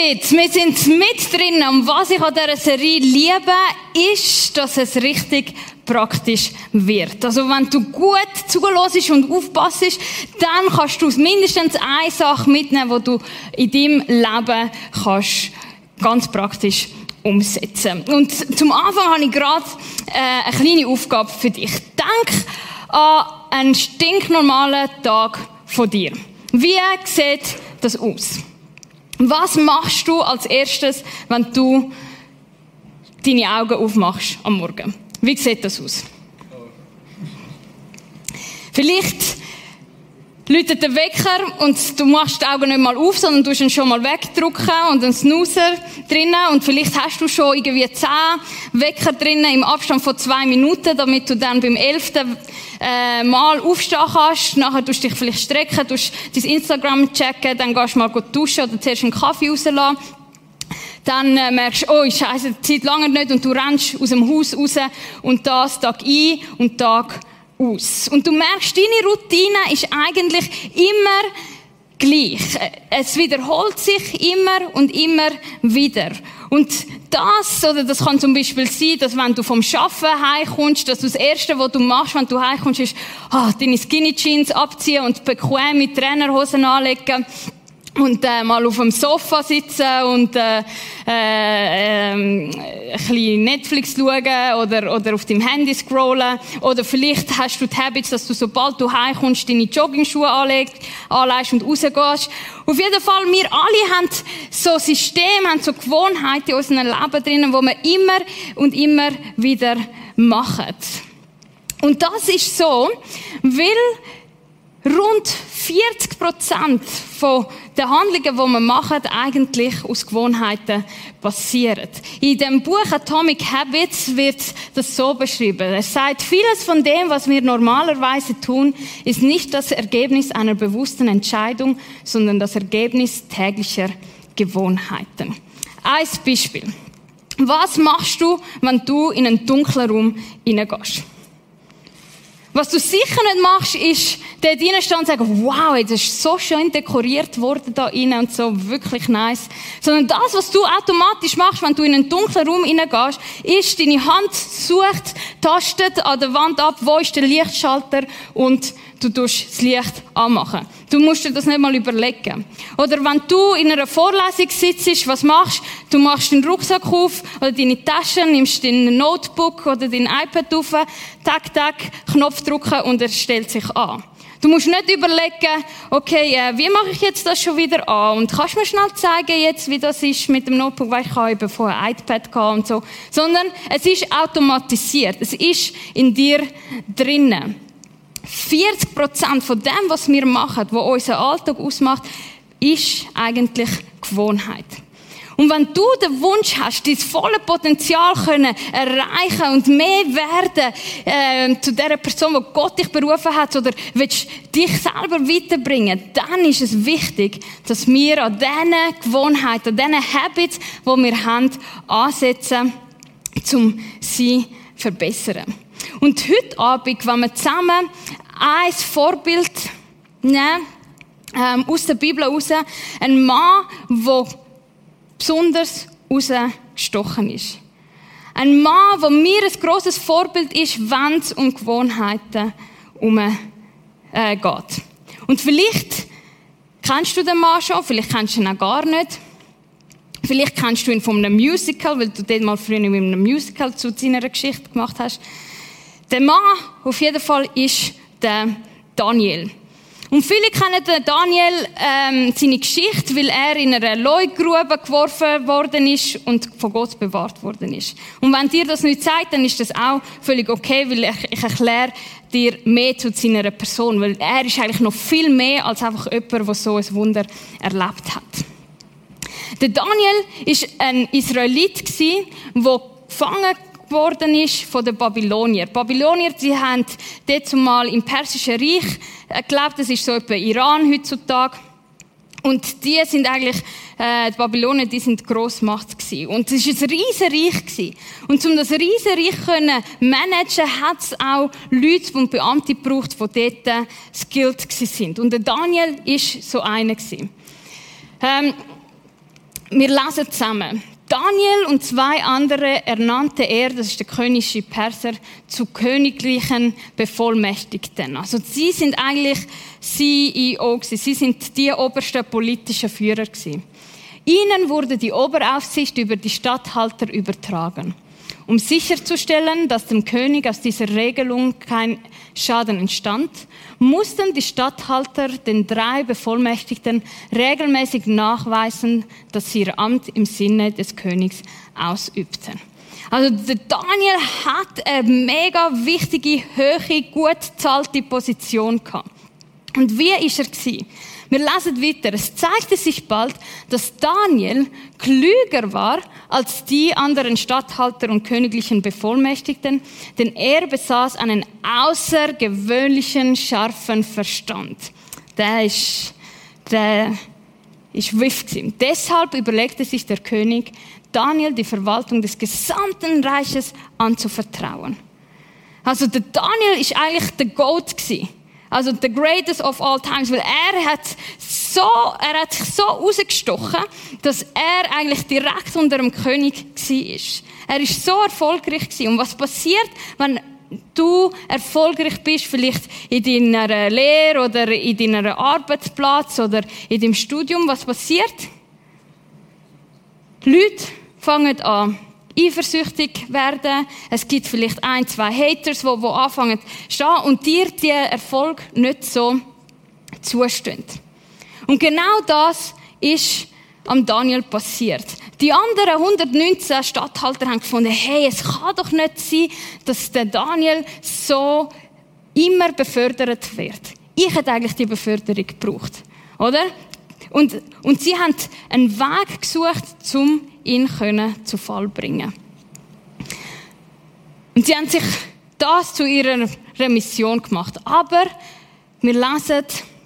Habits, wir sind mit drin. Und was ich an dieser Serie liebe, ist, dass es richtig praktisch wird. Also wenn du gut zulässt und aufpasst, dann kannst du mindestens eine Sache mitnehmen, die du in deinem Leben kannst ganz praktisch umsetzen. Und zum Anfang habe ich gerade äh, eine kleine Aufgabe für dich. Denk an einen stinknormalen Tag von dir. Wie sieht das aus? Was machst du als erstes, wenn du deine Augen aufmachst am Morgen? Wie sieht das aus? Vielleicht läutet der Wecker und du machst die Augen nicht mal auf, sondern du ihn schon mal wegdrücken und einen Snoozer drinnen und vielleicht hast du schon irgendwie zehn Wecker drinnen im Abstand von zwei Minuten, damit du dann beim elften äh, Mal aufstehen kannst. Nachher tust du dich vielleicht strecken, tust dein Instagram checken, dann gehst du mal duschen oder zuerst einen Kaffee rauslassen. Dann äh, merkst du, oh, Scheiße, die Zeit lange nicht und du rennst aus dem Haus raus und das Tag ein und Tag aus. Und du merkst, deine Routine ist eigentlich immer gleich. Es wiederholt sich immer und immer wieder. Und das, oder das kann zum Beispiel sein, dass wenn du vom Schaffen heimkommst, dass du das Erste, was du machst, wenn du heimkommst, ist, ah, deine Skinny Jeans abziehen und bequem mit Trainerhosen anlegen und äh, mal auf dem Sofa sitzen und äh, äh, äh, ein bisschen Netflix schauen oder, oder auf dem Handy scrollen. Oder vielleicht hast du die Habits, dass du sobald du heimkommst, deine Joggingschuhe anlegst, anlegst und rausgehst. Auf jeden Fall, wir alle haben so Systeme, haben so Gewohnheiten in unserem Leben drinnen, wo wir immer und immer wieder machen. Und das ist so, weil rund 40 Prozent von den Handlungen, die wir machen, eigentlich aus Gewohnheiten passieren. In dem Buch Atomic Habits wird das so beschrieben. Er sagt, vieles von dem, was wir normalerweise tun, ist nicht das Ergebnis einer bewussten Entscheidung, sondern das Ergebnis täglicher Gewohnheiten. Ein Beispiel. Was machst du, wenn du in einen dunklen Raum hineingehst? Was du sicher nicht machst, ist, dort reinstehen und sagen, wow, jetzt ist so schön dekoriert worden da innen und so, wirklich nice. Sondern das, was du automatisch machst, wenn du in einen dunklen Raum hineingehst, ist, deine Hand sucht, tastet an der Wand ab, wo ist der Lichtschalter und du tust das Licht anmachen. Du musst dir das nicht mal überlegen. Oder wenn du in einer Vorlesung sitzt, was machst du? machst den Rucksack auf oder deine Tasche, nimmst dein Notebook oder dein iPad auf, tak, tak, Knopf drücken und er stellt sich an. Du musst nicht überlegen, okay, äh, wie mache ich jetzt das schon wieder an? Und kannst du mir schnell zeigen jetzt, wie das ist mit dem Notebook, weil ich habe eben vorher ein iPad gehabt und so. Sondern es ist automatisiert. Es ist in dir drinnen. 40 Prozent von dem, was wir machen, was unser Alltag ausmacht, ist eigentlich Gewohnheit. Und wenn du den Wunsch hast, dein volle Potenzial können erreichen und mehr werden äh, zu der Person, wo Gott dich berufen hat, oder willst dich selber weiterbringen, dann ist es wichtig, dass wir an diesen Gewohnheiten, an diesen Habits, die wir haben, ansetzen, um sie zu verbessern. Und heute Abend, wenn wir zusammen ein Vorbild nehmen, ähm, aus der Bibel heraus, ein Mann, der besonders rausgestochen ist. Ein Mann, der mir ein grosses Vorbild ist, wenn es um Gewohnheiten umgeht. Äh, Und vielleicht kennst du den Mann schon, vielleicht kennst du ihn auch gar nicht. Vielleicht kennst du ihn von einem Musical, weil du den mal früher mit einem Musical zu seiner Geschichte gemacht hast. Der Mann auf jeden Fall ist der Daniel. Und viele kennen den Daniel, ähm, seine Geschichte, weil er in einer Leugrube geworfen worden ist und von Gott bewahrt worden ist. Und wenn dir das nicht zeigt, dann ist das auch völlig okay, weil ich, ich erkläre dir mehr zu seiner Person, weil er ist eigentlich noch viel mehr als einfach jemand, der so ein Wunder erlebt hat. Der Daniel ist ein Israelit der gefangen worden ist von den Babylonier. Die Babylonier, die haben dort zumal im Persischen Reich äh, gelebt, das ist so etwa Iran heutzutage. Und die sind eigentlich, äh, die Babylonier, die sind Grossmacht gewesen. Und es ist ein riesen Reich gewesen. Und um das riesen Reich können managen, hat es auch Leute und Beamte gebraucht, die dort skilled sind. Und der Daniel ist so einer gewesen. Ähm, wir lesen zusammen. Daniel und zwei andere ernannte er, das ist der königliche Perser, zu königlichen Bevollmächtigten. Also sie sind eigentlich CEO gewesen. Sie sind die obersten politischen Führer gewesen. Ihnen wurde die Oberaufsicht über die Statthalter übertragen. Um sicherzustellen, dass dem König aus dieser Regelung kein Schaden entstand, mussten die Statthalter den drei Bevollmächtigten regelmäßig nachweisen, dass sie ihr Amt im Sinne des Königs ausübten. Also der Daniel hat eine mega wichtige, hohe, gut zahlte Position gehabt. Und wie ist er gewesen? Wir lesen weiter. Es zeigte sich bald, dass Daniel klüger war als die anderen Statthalter und königlichen Bevollmächtigten, denn er besaß einen außergewöhnlichen scharfen Verstand. Der ist, der ist wiff. Deshalb überlegte sich der König, Daniel die Verwaltung des gesamten Reiches anzuvertrauen. Also der Daniel ist eigentlich der Goat gewesen. Also the greatest of all times, weil er hat so, er hat sich so rausgestochen, dass er eigentlich direkt unter dem König war. Er ist so erfolgreich gewesen. Und was passiert, wenn du erfolgreich bist, vielleicht in deiner Lehre oder in deinem Arbeitsplatz oder in deinem Studium, was passiert? Die Leute fangen an, eifersüchtig werden. Es gibt vielleicht ein, zwei Haters, die, die anfangen stehen und dir die Erfolg nicht so zustimmt. Und genau das ist am Daniel passiert. Die anderen 119 Statthalter haben gefunden, hey, es kann doch nicht sein, dass der Daniel so immer befördert wird. Ich hätte eigentlich die Beförderung gebraucht. Oder? Und, und sie haben einen Weg gesucht, um ihn können zu Fall bringen. Und sie haben sich das zu ihrer Mission gemacht. Aber wir lesen,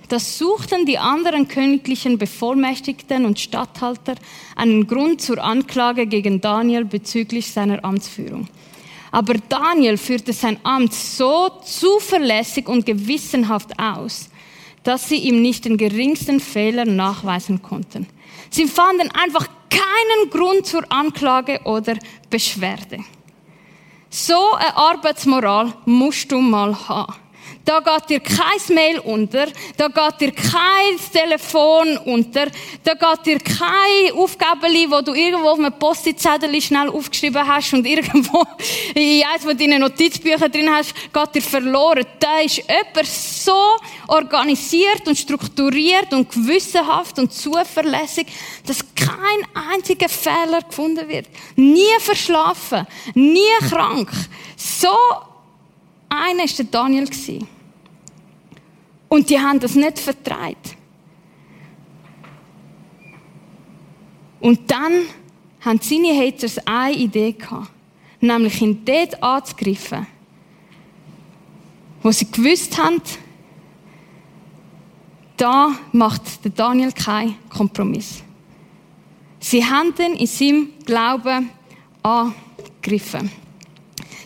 das suchten die anderen königlichen Bevollmächtigten und Statthalter einen Grund zur Anklage gegen Daniel bezüglich seiner Amtsführung. Aber Daniel führte sein Amt so zuverlässig und gewissenhaft aus, dass sie ihm nicht den geringsten Fehler nachweisen konnten. Sie fanden einfach keinen Grund zur Anklage oder Beschwerde. So eine Arbeitsmoral musst du mal haben. Da geht dir kein Mail unter, da geht dir kein Telefon unter, da geht dir kein Aufgabe, wo du irgendwo auf einem Post-it-Zettel schnell aufgeschrieben hast und irgendwo in eins von deinen Notizbüchern drin hast, geht dir verloren. Da ist jemand so organisiert und strukturiert und gewissenhaft und zuverlässig, dass kein einziger Fehler gefunden wird. Nie verschlafen, nie krank. So einer war der Daniel. Und die haben das nicht vertreibt. Und dann haben seine Haters eine Idee gehabt, nämlich ihn dort anzugreifen, wo sie gewusst haben, da macht der Daniel keinen Kompromiss. Sie haben ihn in seinem Glauben angegriffen.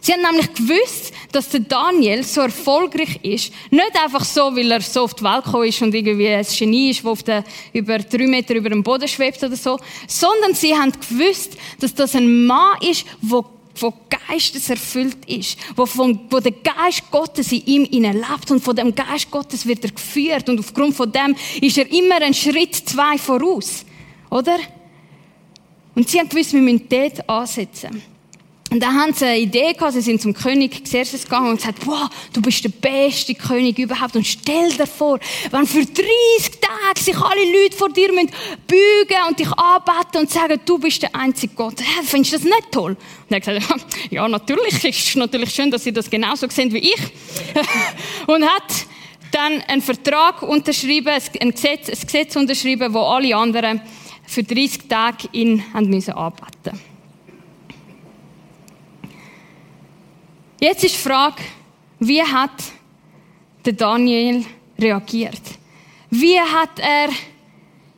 Sie haben nämlich gewusst, dass der Daniel so erfolgreich ist. Nicht einfach so, weil er so auf die Welt gekommen ist und irgendwie ein Genie ist, das auf der, über drei Meter über dem Boden schwebt oder so. Sondern sie haben gewusst, dass das ein Mann ist, der wo Geistes erfüllt ist, wo, von, wo der Geist Gottes in ihm lebt und von dem Geist Gottes wird er geführt und aufgrund von dem ist er immer einen Schritt zwei voraus, oder? Und sie haben gewusst, wir müssen dort ansetzen. Und dann haben sie eine Idee gehabt, sie sind zum König Xerxes gegangen und gesagt, wow, du bist der beste König überhaupt und stell dir vor, wenn für 30 Tage sich alle Leute vor dir müssen bügen und dich anbeten und sagen, du bist der einzige Gott. Ja, findest du das nicht toll? Und er hat gesagt, ja, natürlich, ist natürlich schön, dass ihr das genauso sehen wie ich. und hat dann einen Vertrag unterschrieben, ein Gesetz, ein Gesetz unterschrieben, wo alle anderen für 30 Tage ihn haben müssen anbeten Jetzt ist die Frage, wie hat der Daniel reagiert? Wie hat er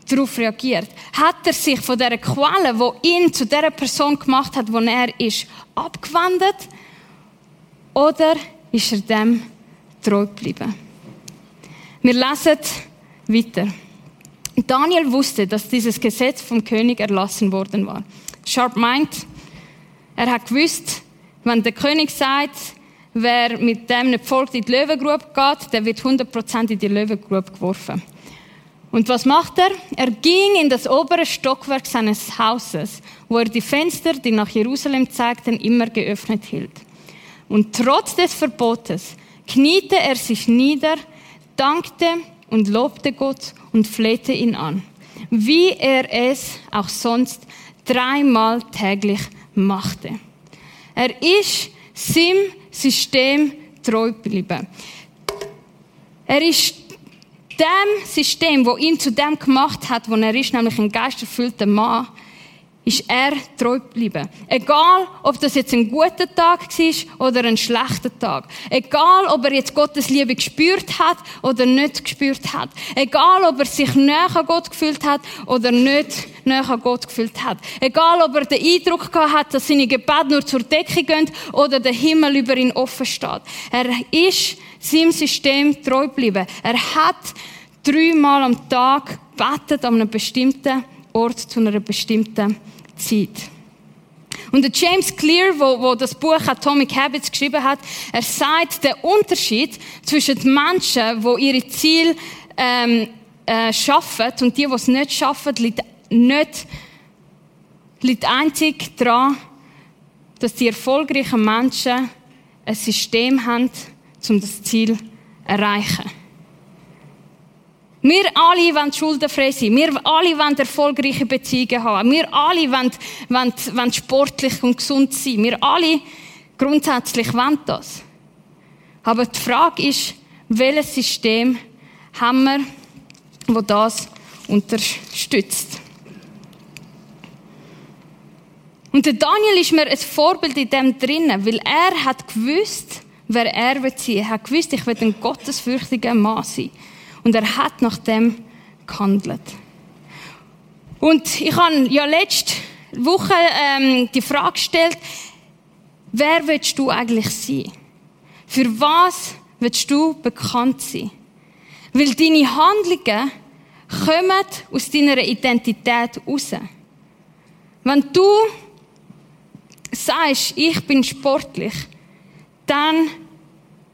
darauf reagiert? Hat er sich von der Quelle, wo ihn zu der Person gemacht hat, wo er ist, abgewendet? Oder ist er dem treu geblieben? Wir lesen weiter. Daniel wusste, dass dieses Gesetz vom König erlassen worden war. Sharp meint, er hat gewusst, wenn der König sagt, wer mit dem nicht folgt in die Löwengrube geht, der wird 100% in die Löwengrube geworfen. Und was macht er? Er ging in das obere Stockwerk seines Hauses, wo er die Fenster, die nach Jerusalem zeigten, immer geöffnet hielt. Und trotz des Verbotes kniete er sich nieder, dankte und lobte Gott und flehte ihn an, wie er es auch sonst dreimal täglich machte. Er ist seinem System treu geblieben. Er ist dem System, wo ihn zu dem gemacht hat, wo er ist, nämlich ein geisterfüllter Mann, ist er treu geblieben. Egal, ob das jetzt ein guter Tag war oder ein schlechter Tag. Egal, ob er jetzt Gottes Liebe gespürt hat oder nicht gespürt hat. Egal, ob er sich näher an Gott gefühlt hat oder nicht näher an Gott gefühlt hat. Egal, ob er den Eindruck gehabt hat, dass seine Gebete nur zur Decke gehen oder der Himmel über ihn offen steht. Er ist seinem System treu geblieben. Er hat dreimal am Tag betet an einem bestimmten Ort zu einer bestimmten Zeit. Und der James Clear, wo, wo das Buch Atomic Habits geschrieben hat, er sagt, der Unterschied zwischen den Menschen, die ihre Ziele ähm, äh, schaffen und die, die es nicht schaffen, liegt nicht liegt einzig daran, dass die erfolgreichen Menschen ein System haben, um das Ziel zu erreichen. Wir alle wollen schuldenfrei sein. Wir alle wollen erfolgreiche Beziehungen haben. Wir alle wollen, wollen, wollen sportlich und gesund sein. Wir alle grundsätzlich wollen das. Aber die Frage ist, welches System haben wir, das das unterstützt? Und der Daniel ist mir ein Vorbild in dem drinnen, weil er hat gewusst, wer er wird sein. Er hat gewusst, ich will ein gottesfürchtiger Mann sein. Und er hat nach dem gehandelt. Und ich habe ja letzte Woche ähm, die Frage gestellt, wer willst du eigentlich sein? Für was willst du bekannt sein? Weil deine Handlungen kommen aus deiner Identität raus. Wenn du sagst, ich bin sportlich, dann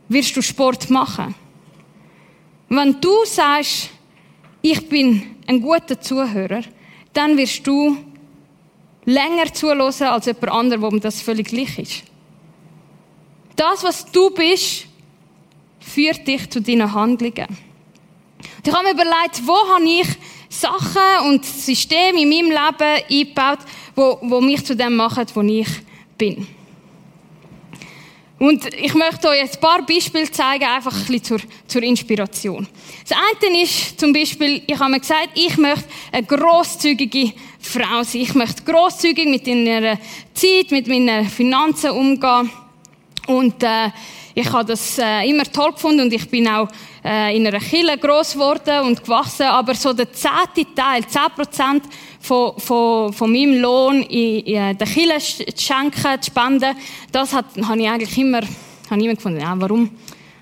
wirst du Sport machen. Wenn du sagst, ich bin ein guter Zuhörer, dann wirst du länger zuhören als jemand anderer, wo das völlig gleich ist. Das, was du bist, führt dich zu deinen Handlungen. Und ich habe mir überlegt, wo habe ich Sachen und Systeme in meinem Leben eingebaut, wo, wo mich zu dem machen, wo ich bin. Und ich möchte euch ein paar Beispiele zeigen, einfach ein bisschen zur, zur Inspiration. Das eine ist zum Beispiel, ich habe mir gesagt, ich möchte eine grosszügige Frau sein. Ich möchte grosszügig mit meiner Zeit, mit meinen Finanzen umgehen. Und äh, ich habe das äh, immer toll gefunden und ich bin auch äh, in einer Kille groß geworden und gewachsen. Aber so der zehnte Teil, zehn Prozent von, von, von meinem Lohn in, in der Kille zu schenken, zu spenden, das hat, habe ich eigentlich immer, habe immer gefunden, ja, warum,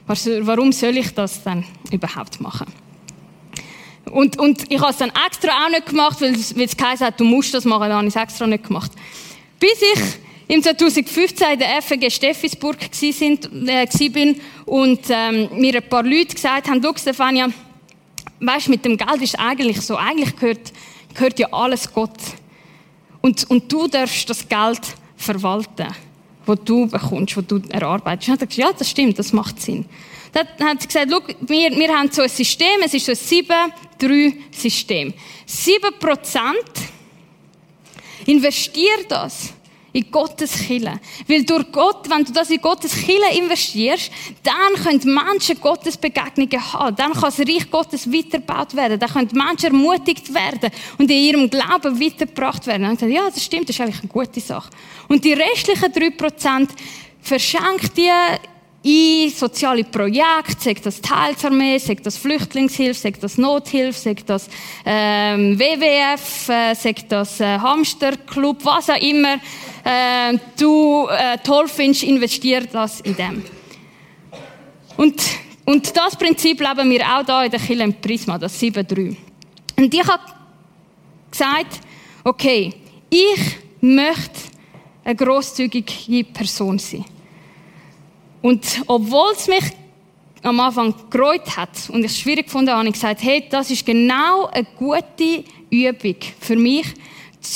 warum soll ich das denn überhaupt machen? Und, und ich habe es dann extra auch nicht gemacht, weil es, weil es geheißen hat, du musst das machen, dann habe ich es extra nicht gemacht. Bis ich im 2015 in der FG Steffisburg äh, bin und ähm, mir ein paar Leute gesagt haben, du Stefania, weißt, mit dem Geld ist eigentlich so, eigentlich gehört gehört ja alles Gott. Und, und du darfst das Geld verwalten. wo du bekommst, wo du erarbeitest. Und dann hat er gesagt, ja, das stimmt, das macht Sinn. Dann hat sie gesagt, wir, wir haben so ein System, es ist so ein 7-3-System. 7% investier das in Gottes Kille. Weil durch Gott, wenn du das in Gottes Kille investierst, dann können Menschen Gottes Begegnungen haben. Dann kann das Reich Gottes weitergebaut werden. Dann können Menschen ermutigt werden und in ihrem Glauben weitergebracht werden. Und dann gesagt, ja, das stimmt, das ist eigentlich eine gute Sache. Und die restlichen 3% verschenkt dir in soziale Projekte, sei das Teilsarmee, sei das Flüchtlingshilfe, sei das Nothilfe, sei das ähm, WWF, äh, sei das äh, Hamsterclub, was auch immer äh, du äh, toll findest, investier das in dem. Und, und das Prinzip leben wir auch da in der Kirche im Prisma, das 7.3. Und ich habe gesagt, okay, ich möchte eine grosszügige Person sein. Und obwohl es mich am Anfang gereut hat und ich es schwierig gefunden habe, ich gesagt, hey, das ist genau eine gute Übung für mich,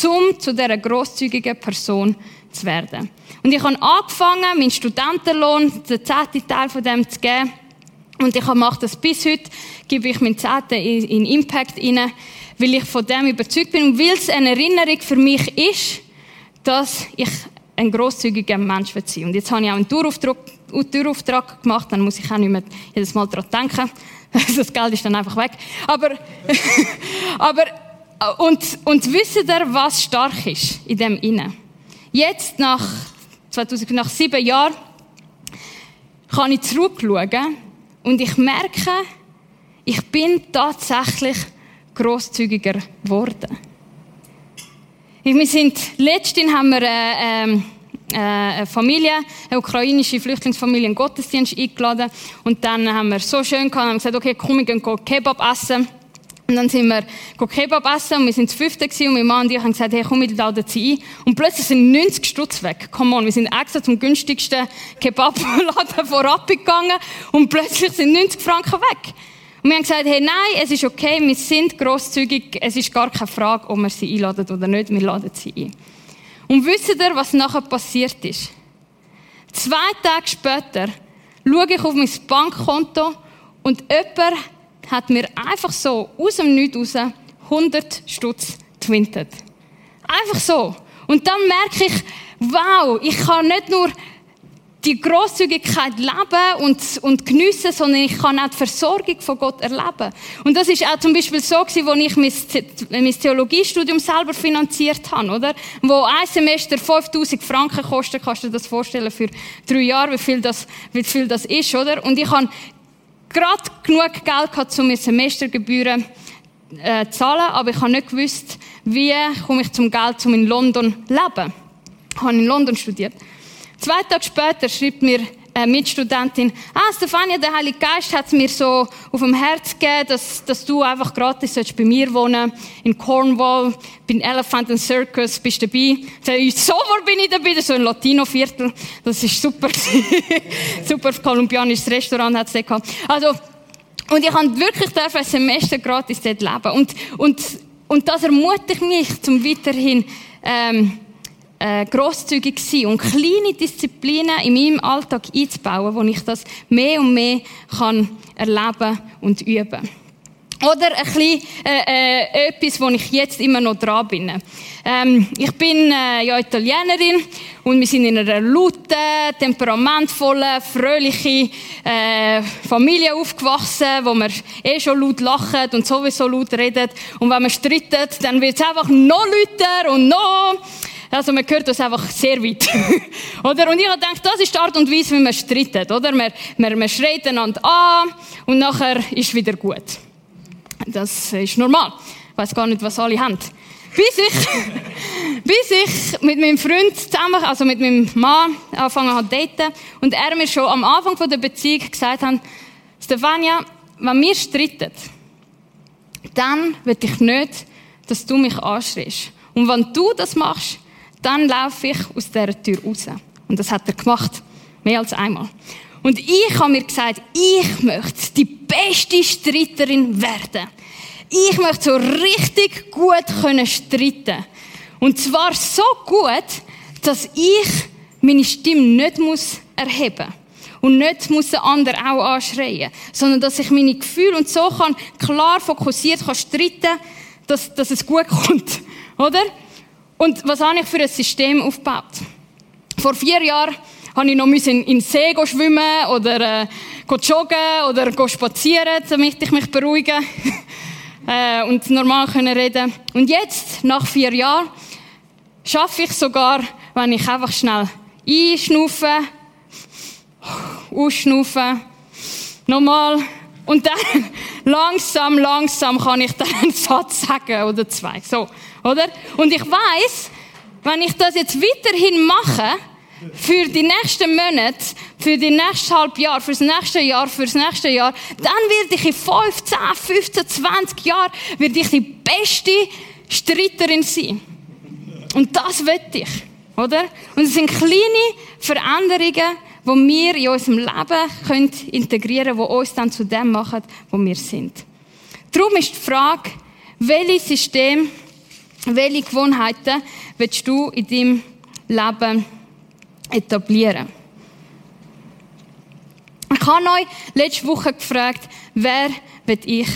um zu dieser grosszügigen Person zu werden. Und ich habe angefangen, meinen Studentenlohn, den zehnten Teil von dem zu geben. Und ich mache das bis heute, gebe ich meinen zehnten in Impact rein, weil ich von dem überzeugt bin und weil es eine Erinnerung für mich ist, dass ich ein grosszügiger Mensch sein Und jetzt habe ich auch einen Tourauftrag Türauftrag gemacht, dann muss ich auch nicht mehr jedes Mal daran denken. Das Geld ist dann einfach weg. Aber, aber und, und wisst ihr, was stark ist in dem Innen? Jetzt, nach, 2000, nach sieben Jahren, kann ich zurückschauen und ich merke, ich bin tatsächlich großzügiger geworden. Wir sind, letztens haben wir, äh, ähm, äh, Familie, eine ukrainische Flüchtlingsfamilie, einen Gottesdienst eingeladen. Und dann haben wir so schön gehabt, haben gesagt, okay, komm, wir gehen Kebab essen. Und dann sind wir Kebab essen und wir sind zu fünfte gewesen, und mein Mann und ich haben gesagt, hey, komm, wir laden sie ein. Und plötzlich sind 90 Stutz weg. Come on, wir sind extra zum günstigsten Kebabladen vorab gegangen und plötzlich sind 90 Franken weg. Und wir haben gesagt, hey, nein, es ist okay, wir sind grosszügig, es ist gar keine Frage, ob wir sie einladen oder nicht, wir laden sie ein. Und wisst ihr, was nachher passiert ist? Zwei Tage später schaue ich auf mein Bankkonto und jemand hat mir einfach so aus dem Nichts raus 100 Stutz twintet. Einfach so. Und dann merke ich, wow, ich kann nicht nur die Großzügigkeit leben und, und geniessen, sondern ich kann auch die Versorgung von Gott erleben. Und das ist auch zum Beispiel so gewesen, als ich mein, mein Theologiestudium selber finanziert habe, oder? Wo ein Semester 5000 Franken kostet, kannst du dir das vorstellen, für drei Jahre, wie viel das, wie viel das ist, oder? Und ich habe gerade genug Geld gehabt, um mir Semestergebühren äh, zu zahlen, aber ich habe nicht gewusst, wie komme ich zum Geld, um in London zu leben. Ich habe in London studiert. Zwei Tage später schreibt mir eine Mitstudentin, ah, Stefania, der Heilige Geist hat mir so auf dem Herz gegeben, dass, dass du einfach gratis bei mir wohnen in Cornwall, bin Elephant and Circus, bist dabei. Sofort bin ich dabei, das ist so ein Latino-Viertel, das ist super. super kolumbianisches Restaurant hat es gehabt. Also, und ich kann wirklich ein Semester gratis dort leben. Und, und, und das ermutigt mich zum weiterhin, ähm, äh, grosszügig sein und kleine Disziplinen in meinem Alltag einzubauen, wo ich das mehr und mehr kann erleben und üben. Oder ein bisschen, äh, äh, etwas, wo ich jetzt immer noch dran bin. Ähm, ich bin äh, ja Italienerin und wir sind in einer lauten, temperamentvollen, fröhlichen äh, Familie aufgewachsen, wo wir eh schon laut lachen und sowieso laut reden. Und wenn man streitet, dann wird es einfach noch lauter und noch also man hört das einfach sehr weit. oder? Und ich habe gedacht, das ist die Art und Weise, wie man streitet. Oder? Man, man, man schreit einander an und nachher ist wieder gut. Das ist normal. Ich weiß gar nicht, was alle haben. Bis ich, bis ich mit meinem Freund zusammen, also mit meinem Mann, angefangen habe zu daten und er mir schon am Anfang der Beziehung gesagt hat, Stefania, wenn wir streiten, dann will ich nicht, dass du mich anschreist. Und wenn du das machst, dann laufe ich aus dieser Tür raus. Und das hat er gemacht. Mehr als einmal. Und ich habe mir gesagt, ich möchte die beste Streiterin werden. Ich möchte so richtig gut können streiten. Und zwar so gut, dass ich meine Stimme nicht muss erheben und nicht muss der andere auch anschreien, sondern dass ich meine Gefühle und so kann klar fokussiert kann streiten, dass, dass es gut kommt, oder? Und was habe ich für ein System aufgebaut? Vor vier Jahren habe ich noch in den See schwimmen oder äh, joggen oder spazieren, damit ich mich beruhige äh, und normal können reden. Und jetzt, nach vier Jahren, schaffe ich sogar, wenn ich einfach schnell einschnaufe, ausschnaufen, nochmal und dann langsam, langsam kann ich dann einen Satz sagen oder zwei, so, oder? Und ich weiß, wenn ich das jetzt weiterhin mache, für die nächsten Monate, für die nächsten halb Jahr, fürs nächste Jahr, fürs nächste Jahr, dann werde ich in 15, 15, 20 Jahren, werde ich die beste Streiterin sein. Und das will ich, oder? Und es sind kleine Veränderungen, die wir in unserem Leben können integrieren können, die uns dann zu dem machen, wo wir sind. Darum ist die Frage, welche System, welche Gewohnheiten willst du in deinem Leben etablieren? Ich habe euch letzte Woche gefragt, wer will ich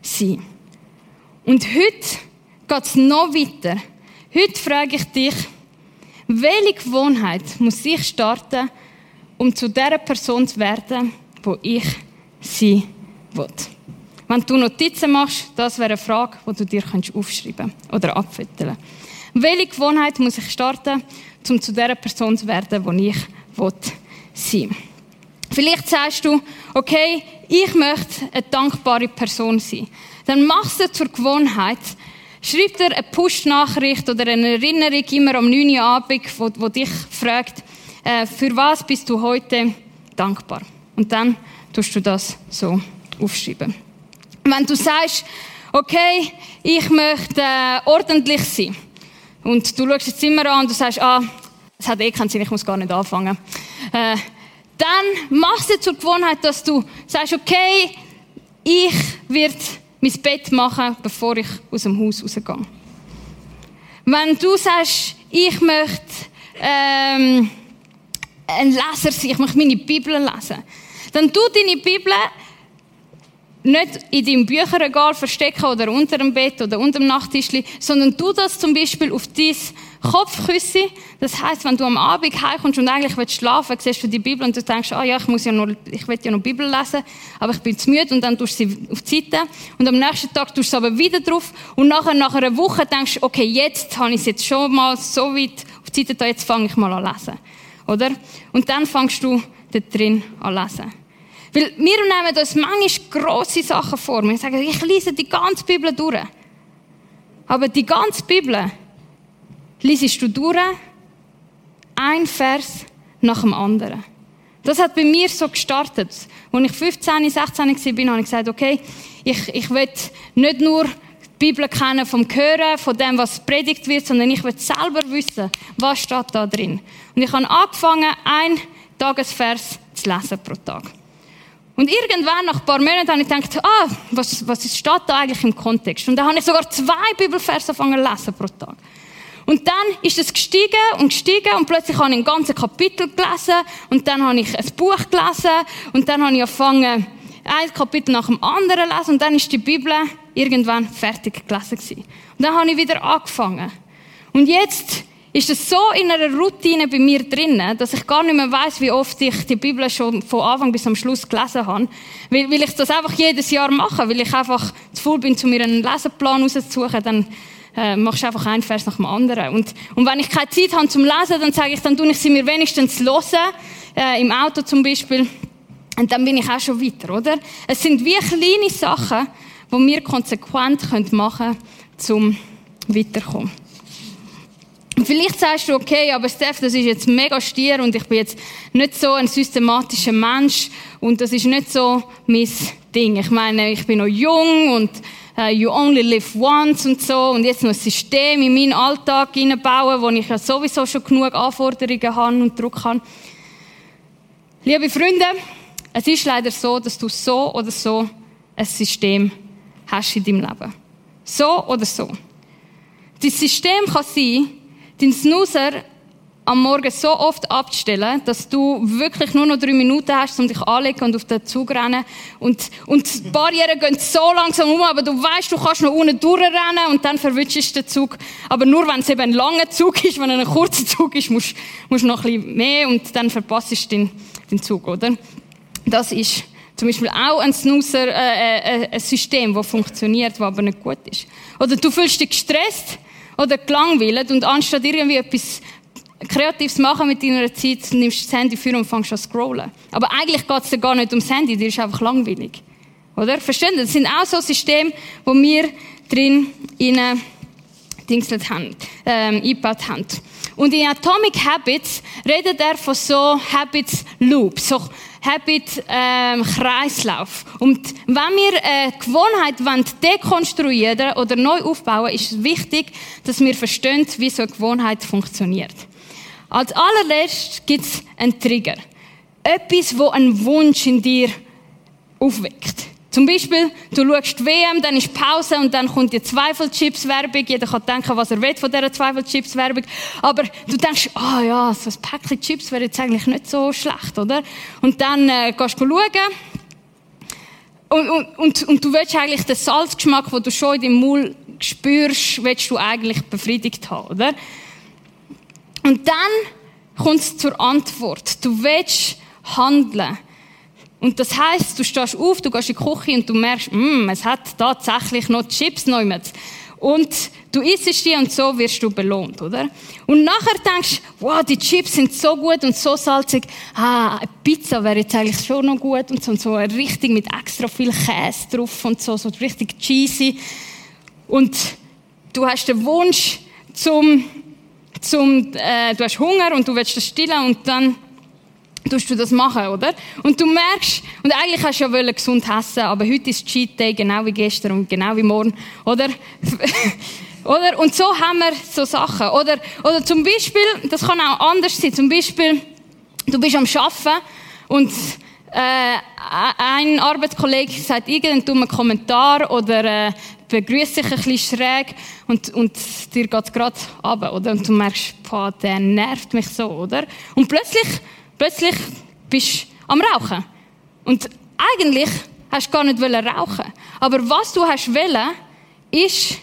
sein? Und heute geht es noch weiter. Heute frage ich dich, welche Gewohnheit muss ich starten, um zu der Person zu werden, wo ich sein will. Wenn du Notizen machst, das wäre eine Frage, die du dir aufschreiben oder abfetteln Welche Gewohnheit muss ich starten, um zu der Person zu werden, wo ich sein will? Vielleicht sagst du, okay, ich möchte eine dankbare Person sein. Dann machst du zur Gewohnheit, schreib dir eine Push-Nachricht oder eine Erinnerung immer am 9 Uhr Abend, wo dich fragt, äh, für was bist du heute dankbar? Und dann tust du das so aufschreiben. Wenn du sagst, okay, ich möchte äh, ordentlich sein, und du schaust das Zimmer an und du sagst, ah, es hat eh keinen Sinn, ich muss gar nicht anfangen. Äh, dann machst du zur Gewohnheit, dass du sagst, okay, ich werde mein Bett machen, bevor ich aus dem Haus rausgehe. Wenn du sagst, ich möchte ähm, ein Leser sein, ich möchte meine Bibel lesen, dann tu deine Bibel nicht in deinem Bücherregal verstecken oder unter dem Bett oder unter dem Nachttischli, sondern tu das zum Beispiel auf dein Kopfküsse. Das heißt, wenn du am Abend heimkommst und eigentlich willst schlafen, siehst du die Bibel und du denkst, ah ja, ich muss ja noch, ich will ja noch Bibel lesen, aber ich bin zu müde und dann tust du sie auf die Seite und am nächsten Tag tust du sie aber wieder drauf und nachher, nach einer Woche denkst du, okay, jetzt habe ich es jetzt schon mal so weit auf die Seite jetzt fange ich mal an lesen. Oder? Und dann fangst du dort drin an lesen. Weil wir nehmen uns manchmal grosse Sachen vor. Wir sagen, ich lese die ganze Bibel durch. Aber die ganze Bibel liest du durch, ein Vers nach dem anderen. Das hat bei mir so gestartet. Als ich 15, 16 war, habe ich gesagt, okay, ich, ich will nicht nur Bibel kennen vom Hören, von dem, was predigt wird, sondern ich will selber wissen, was steht da drin. Und ich habe angefangen, ein Tagesvers zu lesen pro Tag. Und irgendwann, nach ein paar Monaten, habe ich gedacht, ah, was, was steht da eigentlich im Kontext? Und dann habe ich sogar zwei Bibelverse angefangen zu lesen pro Tag. Und dann ist es gestiegen und gestiegen und plötzlich habe ich ein ganzes Kapitel gelesen und dann habe ich ein Buch gelesen und dann habe ich angefangen, ein Kapitel nach dem anderen zu lesen und dann ist die Bibel irgendwann fertig gelesen gewesen. Und dann habe ich wieder angefangen. Und jetzt ist es so in einer Routine bei mir drinnen, dass ich gar nicht mehr weiß, wie oft ich die Bibel schon von Anfang bis am Schluss gelesen habe, weil, weil ich das einfach jedes Jahr mache, weil ich einfach zu faul bin, zu mir einen Leseplan rauszusuchen, dann äh, machst du einfach einen Vers nach dem anderen. Und, und wenn ich keine Zeit habe zum Lesen, dann sage ich, dann tue ich sie mir wenigstens hören, äh, im Auto zum Beispiel, und dann bin ich auch schon weiter, oder? Es sind wie kleine Sachen, die wir konsequent machen können, um weiterzukommen. Vielleicht sagst du, okay, aber Steph, das ist jetzt mega stier und ich bin jetzt nicht so ein systematischer Mensch und das ist nicht so mein Ding. Ich meine, ich bin noch jung und uh, you only live once und so und jetzt noch ein System in meinen Alltag hineinbauen, wo ich ja sowieso schon genug Anforderungen habe und Druck habe. Liebe Freunde, es ist leider so, dass du so oder so ein System hast in deinem Leben. So oder so. Das System kann sein, dein Snoozer am Morgen so oft abzustellen, dass du wirklich nur noch drei Minuten hast, um dich anzulegen und auf den Zug zu rennen. Und, und die Barrieren gehen so langsam um, aber du weißt, du kannst noch unten durchrennen und dann verwünschst du den Zug. Aber nur wenn es eben ein langer Zug ist, wenn es ein kurzer Zug ist, musst, musst du noch ein bisschen mehr und dann verpasst du den, den Zug, oder? Das ist zum Beispiel auch ein Snoozer, äh, äh, ein System, das funktioniert, das aber nicht gut ist. Oder du fühlst dich gestresst oder gelangweilt und anstatt irgendwie etwas Kreatives machen mit deiner Zeit, nimmst du das Handy für und fängst an zu scrollen. Aber eigentlich geht es dir gar nicht ums Handy, dir ist einfach langweilig. Oder? Verstehen Sie? Das sind auch so Systeme, wo wir drin in Dingselt haben, ähm, eingebaut haben. Und in Atomic Habits redet er von so Habits Loop, so Habit ähm, Kreislauf. Und wenn wir eine Gewohnheit wollen dekonstruieren oder neu aufbauen, ist es wichtig, dass wir verstehen, wie so eine Gewohnheit funktioniert. Als allerletztes gibt es einen Trigger. Etwas, wo einen Wunsch in dir aufweckt. Zum Beispiel, du schaust WM, dann ist Pause und dann kommt die Zweifelchips-Werbung. Jeder kann denken, was er will von dieser Zweifelchips-Werbung. Aber du denkst, ah oh ja, so ein Päckchen Chips wäre jetzt eigentlich nicht so schlecht, oder? Und dann äh, gehst du schauen. Und, und, und, und du willst eigentlich den Salzgeschmack, den du schon in deinem Mund spürst, willst du eigentlich befriedigt haben, oder? Und dann kommt es zur Antwort. Du willst handeln. Und das heißt, du stehst auf, du gehst in die Küche und du merkst, mm, es hat tatsächlich noch Chips neu Und du isst die und so wirst du belohnt, oder? Und nachher denkst du, wow, die Chips sind so gut und so salzig. Ah, eine Pizza wäre jetzt eigentlich schon noch gut und so, und so richtig mit extra viel Käse drauf und so, so richtig cheesy. Und du hast den Wunsch zum, zum äh, du hast Hunger und du willst das stillen und dann tust du das machen, oder? Und du merkst, und eigentlich hast du ja wollen gesund essen, aber heute ist Cheat Day, genau wie gestern und genau wie morgen, oder? oder? Und so haben wir so Sachen, oder? Oder zum Beispiel, das kann auch anders sein, zum Beispiel, du bist am Arbeiten und äh, ein Arbeitskollege sagt irgendeinen dummen Kommentar oder äh, begrüßt dich ein bisschen schräg und, und dir geht es gerade runter, oder? Und du merkst, boah, der nervt mich so, oder? Und plötzlich Plötzlich bist du am Rauchen. Und eigentlich hast du gar nicht rauchen. Aber was du hast wollen, ist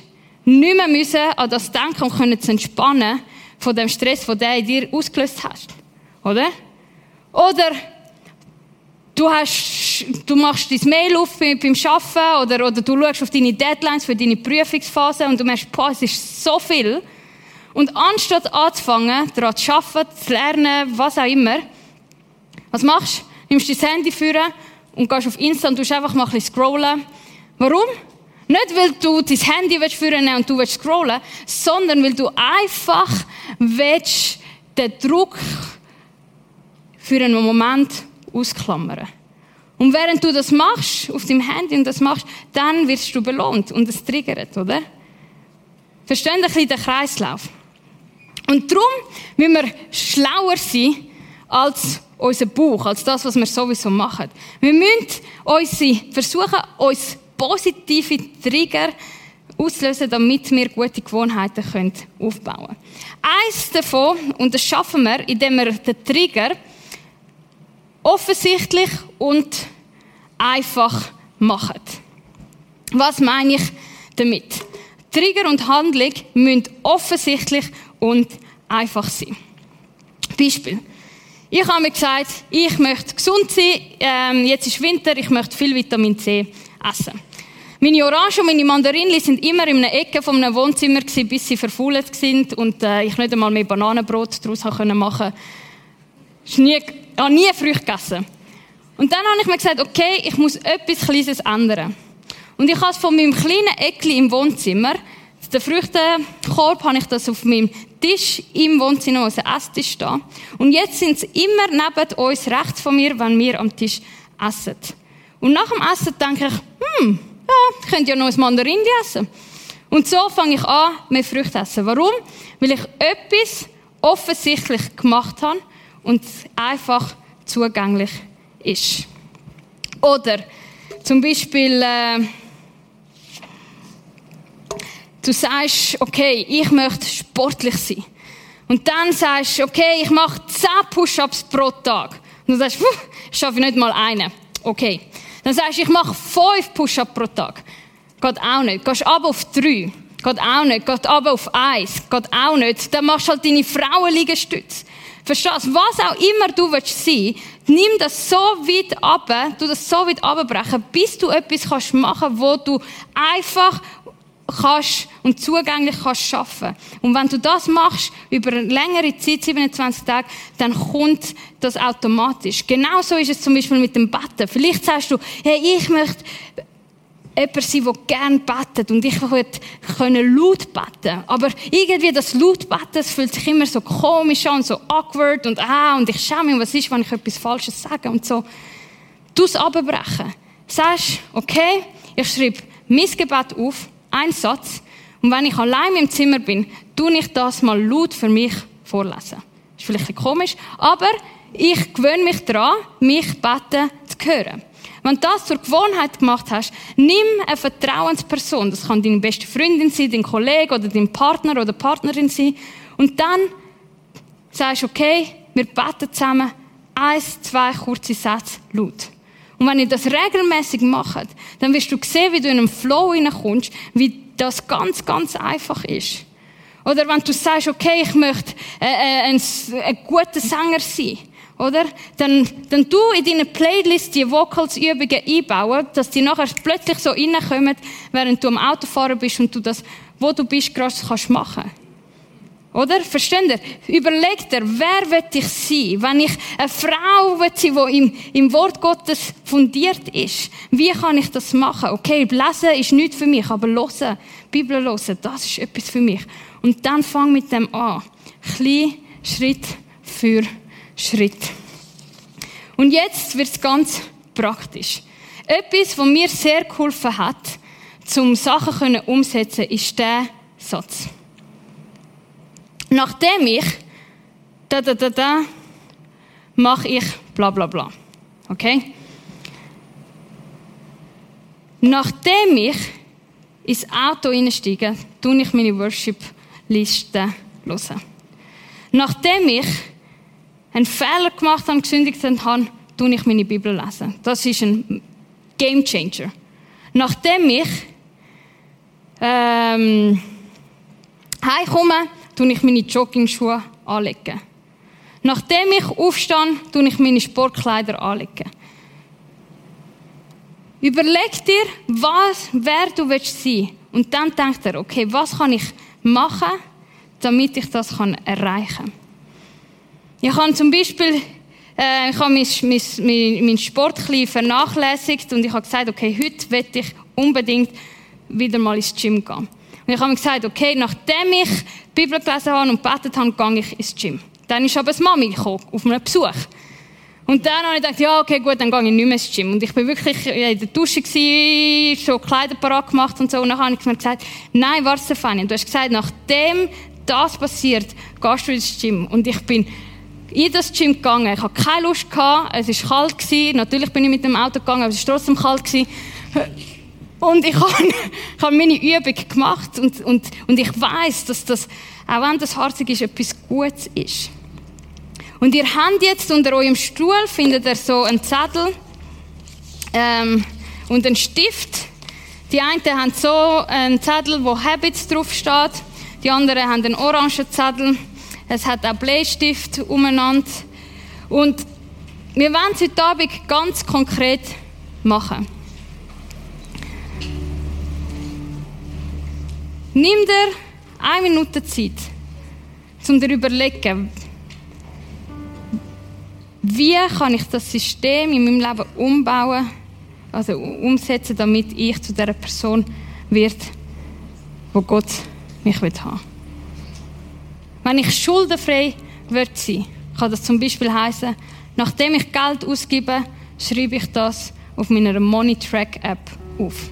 nicht mehr müssen an das denken und können zu entspannen von dem Stress, den du in dir ausgelöst hast. Oder? Oder du, hast, du machst dein Mail auf beim Arbeiten oder, oder du schaust auf deine Deadlines für deine Prüfungsphase und du merkst, boah, es ist so viel. Und anstatt anzufangen, daran zu arbeiten, zu lernen, was auch immer, was machst du? Nimmst dein Handy führen und gehst auf Insta und tust einfach mal ein bisschen scrollen. Warum? Nicht, weil du dein Handy führen und du willst scrollen, sondern weil du einfach willst den Druck für einen Moment ausklammern. Und während du das machst, auf deinem Handy und das machst, dann wirst du belohnt und es triggert, oder? Verstehen ein bisschen den Kreislauf? Und darum müssen wir schlauer sein als unser Bauch, als das, was wir sowieso machen. Wir müssen unsere, versuchen, uns positive Trigger auslösen, damit wir gute Gewohnheiten können aufbauen können. Eins davon, und das schaffen wir, indem wir den Trigger offensichtlich und einfach machen. Was meine ich damit? Trigger und Handlung müssen offensichtlich und einfach sein. Beispiel. Ich habe mir gesagt, ich möchte gesund sein, ähm, jetzt ist Winter, ich möchte viel Vitamin C essen. Meine Orangen und meine Mandarinen sind immer in einer Ecke von einem Wohnzimmer gewesen, bis sie verfault sind und äh, ich nicht einmal mehr Bananenbrot daraus machen konnte. Ich nie, habe nie Früchte gegessen. Und dann habe ich mir gesagt, okay, ich muss etwas Kleines ändern. Und ich habe es von meinem kleinen Eckli im Wohnzimmer den Früchtekorb habe ich das auf meinem Tisch im Wohnzimmer, also Esstisch stehen. Und jetzt sind sie immer neben uns, rechts von mir, wenn wir am Tisch essen. Und nach dem Essen denke ich, hm, ja, ich könnte ja noch ein Mandarin essen. Und so fange ich an, mehr Früchte zu essen. Warum? Weil ich etwas offensichtlich gemacht habe und einfach zugänglich ist. Oder zum Beispiel, äh, Du sagst, okay, ich möchte sportlich sein. Und dann sagst du, okay, ich mache 10 Push-ups pro Tag. Und du sagst, ich schaffe nicht mal einen. Okay. Dann sagst du, ich mache 5 Push-ups pro Tag. Geht auch nicht. Gehst aber auf 3. Geht auch nicht. Geht aber auf 1. Geht auch nicht. Dann machst du halt deine Frauenliegestütze. Verstehst du? Was auch immer du willst sein, nimm das so weit ab, du das so weit abbrechen, bis du etwas kannst machen, wo du einfach kannst und zugänglich kannst schaffen. Und wenn du das machst, über eine längere Zeit, 27 Tage, dann kommt das automatisch. Genauso ist es zum Beispiel mit dem Betten. Vielleicht sagst du, hey, ich möchte jemand sein, der gerne betet und ich würde können laut beten. Aber irgendwie das laut beten, das fühlt sich immer so komisch an, so awkward und ah, und ich schaue mich, was ist, wenn ich etwas Falsches sage und so. Du es abbrechen. Sagst, okay, ich schreibe mein Gebet auf, ein Satz, und wenn ich allein im Zimmer bin, tue ich das mal laut für mich vorlesen. Ist vielleicht ein komisch, aber ich gewöhne mich daran, mich beten zu hören. Wenn du das zur Gewohnheit gemacht hast, nimm eine Vertrauensperson. Das kann deine beste Freundin sein, dein Kollege oder dein Partner oder Partnerin sein. Und dann sagst du, okay, wir beten zusammen eins, zwei kurze Sätze laut. Und wenn ihr das regelmäßig macht, dann wirst du sehen, wie du in einen Flow hineinkommst, wie das ganz, ganz einfach ist. Oder wenn du sagst, okay, ich möchte äh, äh, ein, ein guter Sänger sein oder? Dann, dann du in deine Playlist die Vocals-Übungen einbauen, dass die nachher plötzlich so reinkommen, während du am Autofahren bist und du das, wo du bist, gerade kannst machen. Oder? Versteht ihr? Überleg dir, wer will ich sein? Wenn ich eine Frau will sein, die im, im Wort Gottes fundiert ist, wie kann ich das machen? Okay, lesen ist nichts für mich, aber hören, Bibel hören, das ist etwas für mich. Und dann fang mit dem an. Klein Schritt für Schritt. Und jetzt wird es ganz praktisch. Etwas, was mir sehr geholfen hat, zum Sachen umsetzen, ist der Satz. Nachdem ich da da da da mache ich bla bla bla. Okay? Nachdem ich ins Auto einsteige, tue ich meine Worship-Liste hören. Nachdem ich einen Fehler gemacht habe, gesündigt habe, tue ich meine Bibel lesen. Das ist ein Game Changer. Nachdem ich ähm, heimkomme, tue ich meine Jogging-Schuhe anlegen. Nachdem ich aufstehe, tue ich meine Sportkleider anlegen. Überleg dir, was, wer du willst sein. Und dann denk dir, okay, was kann ich machen, damit ich das erreichen kann. Ich habe zum Beispiel äh, ich habe mein, mein, mein Sport ein vernachlässigt und ich habe gesagt, okay, heute will ich unbedingt wieder mal ins Gym gehen. Und ich habe mir gesagt, okay, nachdem ich die Bibel gelesen habe und gebetet habe, gehe ich ins Gym. Dann ist aber das Mami gekommen, auf einen Besuch. Und dann habe ich gedacht, ja, okay, gut, dann gehe ich nicht mehr ins Gym. Und ich bin wirklich in der Dusche gewesen, schon Kleider parat gemacht und so. Und dann habe ich mir gesagt, nein, warte, Stefanie, du hast gesagt, nachdem das passiert, gehst du ins Gym. Und ich bin in das Gym gegangen. Ich hatte keine Lust gehabt. Es war kalt gewesen. Natürlich bin ich mit dem Auto gegangen, aber es war trotzdem kalt gewesen. Und ich habe, ich habe meine Übung gemacht und, und, und ich weiß, dass das, auch wenn das harzig ist, etwas Gutes ist. Und ihr habt jetzt unter eurem Stuhl, findet ihr so einen Zettel ähm, und einen Stift. Die einen haben so einen Zettel, wo Habits draufsteht. Die anderen haben einen orangen Zettel. Es hat auch Bleistift umeinander. Und wir wollen es heute Abend ganz konkret machen. Nimm dir eine Minute Zeit, um dir überlegen, wie kann ich das System in meinem Leben umbauen, also umsetzen, damit ich zu der Person wird, wo Gott mich haben will. Wenn ich schuldenfrei wird sein, kann das zum Beispiel heißen, nachdem ich Geld ausgebe, schreibe ich das auf meiner Money Track App auf.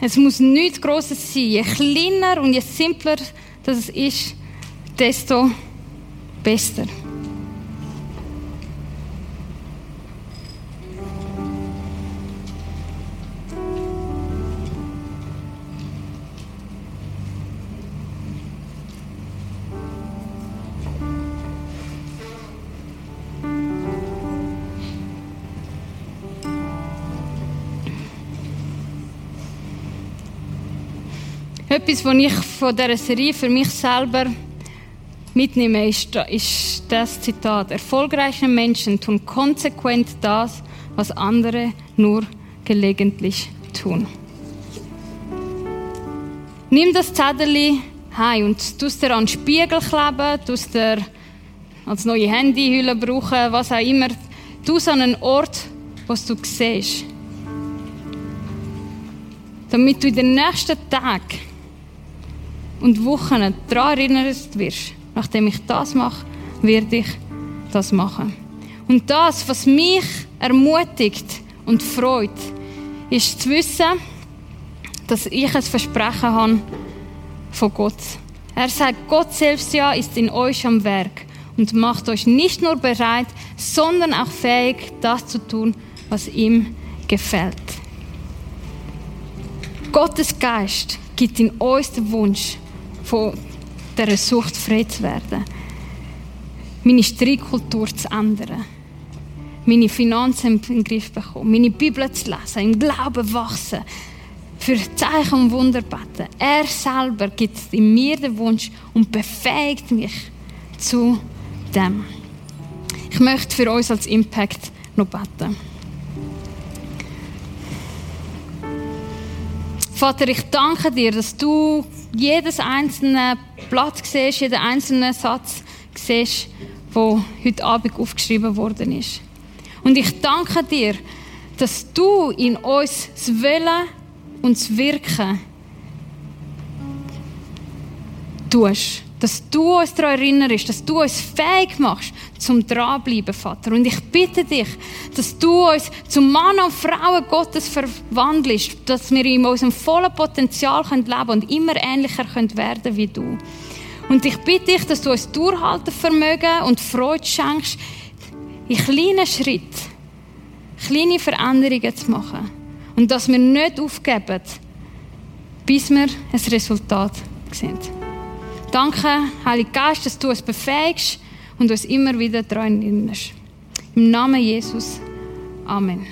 Es muss nichts Grosses sein. Je kleiner und je simpler das ist, desto besser. Etwas, was ich von dieser Serie für mich selber mitnehme, ist, ist das Zitat. Erfolgreiche Menschen tun konsequent das, was andere nur gelegentlich tun. Nimm das Zettel heim und tu es dir an den Spiegel kleben, tu es dir als neue Handyhülle brauchen, was auch immer. Tu es an einen Ort, was du siehst. Damit du in den nächsten Tagen und Wochen daran erinnert wirst, nachdem ich das mache, werde ich das machen. Und das, was mich ermutigt und freut, ist zu wissen, dass ich ein Versprechen habe von Gott. Er sagt, Gott selbst ja ist in euch am Werk und macht euch nicht nur bereit, sondern auch fähig, das zu tun, was ihm gefällt. Gottes Geist gibt in uns den Wunsch, von dieser Sucht frei zu werden. Meine Streitkultur zu ändern. Meine Finanzen in den Griff bekommen. Meine Bibel zu lesen. Im Glauben wachsen. Für Zeichen und Wunder beten. Er selber gibt in mir den Wunsch und befähigt mich zu dem. Ich möchte für uns als Impact noch beten. Vater, ich danke dir, dass du jedes einzelne Blatt siehst, jeden einzelnen Satz siehst, der heute Abend aufgeschrieben worden ist. Und ich danke dir, dass du in uns das Wollen und das Wirken tust. Dass du uns daran erinnerst, dass du uns fähig machst, zum dranbleiben, Vater. Und ich bitte dich, dass du uns zum Mann und Frauen Gottes verwandelst, dass wir in unserem vollen Potenzial leben können und immer ähnlicher können werden wie du. Und ich bitte dich, dass du uns Durchhaltevermögen und Freude schenkst, in kleinen Schritten kleine Veränderungen zu machen. Und dass wir nicht aufgeben, bis wir ein Resultat sehen. Danke, Heiliger Geist, dass du uns befähigst und uns immer wieder daran erinnerst. Im Namen Jesus. Amen.